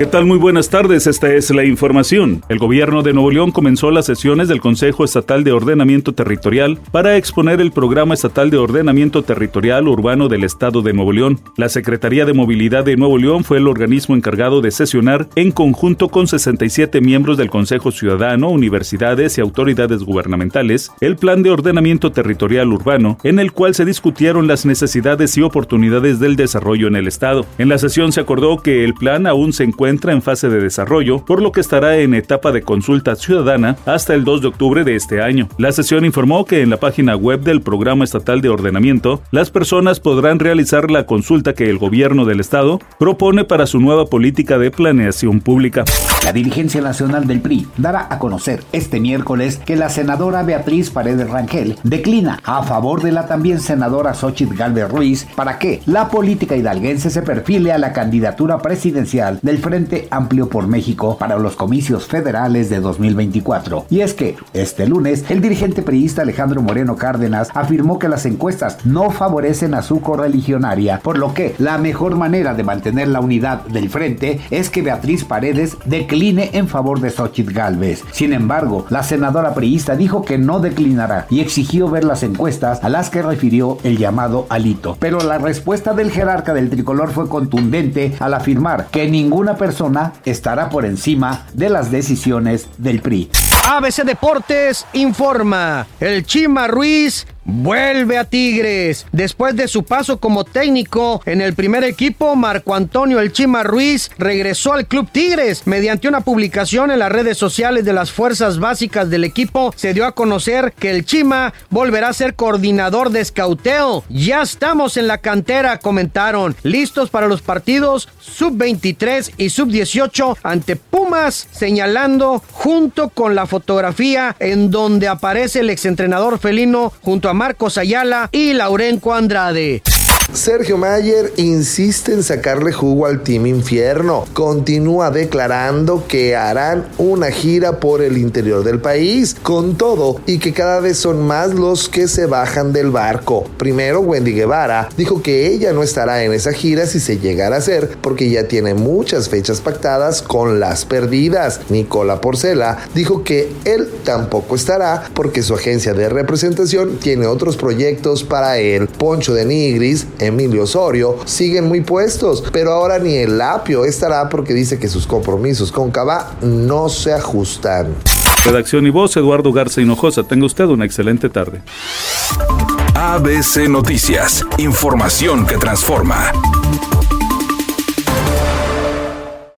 ¿Qué tal? Muy buenas tardes, esta es la información. El gobierno de Nuevo León comenzó las sesiones del Consejo Estatal de Ordenamiento Territorial para exponer el Programa Estatal de Ordenamiento Territorial Urbano del Estado de Nuevo León. La Secretaría de Movilidad de Nuevo León fue el organismo encargado de sesionar en conjunto con 67 miembros del Consejo Ciudadano, universidades y autoridades gubernamentales el Plan de Ordenamiento Territorial Urbano, en el cual se discutieron las necesidades y oportunidades del desarrollo en el Estado. En la sesión se acordó que el plan aún se encuentra entra en fase de desarrollo, por lo que estará en etapa de consulta ciudadana hasta el 2 de octubre de este año. La sesión informó que en la página web del Programa Estatal de Ordenamiento, las personas podrán realizar la consulta que el gobierno del estado propone para su nueva política de planeación pública. La dirigencia nacional del PRI dará a conocer este miércoles que la senadora Beatriz Paredes Rangel declina a favor de la también senadora Xochitl Galvez Ruiz para que la política hidalguense se perfile a la candidatura presidencial del Frente Amplio por México para los comicios federales de 2024. Y es que, este lunes, el dirigente priista Alejandro Moreno Cárdenas afirmó que las encuestas no favorecen a su correligionaria, por lo que la mejor manera de mantener la unidad del frente es que Beatriz Paredes decline en favor de Xochitl Galvez. Sin embargo, la senadora priista dijo que no declinará y exigió ver las encuestas a las que refirió el llamado alito. Pero la respuesta del jerarca del tricolor fue contundente al afirmar que ninguna persona estará por encima de las decisiones del PRI. ABC Deportes informa. El Chima Ruiz Vuelve a Tigres. Después de su paso como técnico en el primer equipo, Marco Antonio El Chima Ruiz regresó al Club Tigres. Mediante una publicación en las redes sociales de las fuerzas básicas del equipo, se dio a conocer que el Chima volverá a ser coordinador de escauteo. Ya estamos en la cantera, comentaron. Listos para los partidos sub-23 y sub-18 ante Pumas, señalando junto con la fotografía en donde aparece el exentrenador felino junto a Marcos Ayala y Laurenco Andrade. Sergio Mayer insiste en sacarle jugo al Team Infierno. Continúa declarando que harán una gira por el interior del país, con todo, y que cada vez son más los que se bajan del barco. Primero, Wendy Guevara dijo que ella no estará en esa gira si se llegara a hacer, porque ya tiene muchas fechas pactadas con las perdidas. Nicola Porcela dijo que él tampoco estará porque su agencia de representación tiene otros proyectos para él. Poncho de Nigris Emilio Osorio siguen muy puestos, pero ahora ni el apio estará porque dice que sus compromisos con Cava no se ajustan. Redacción y voz, Eduardo Garza Hinojosa. Tenga usted una excelente tarde. ABC Noticias, información que transforma.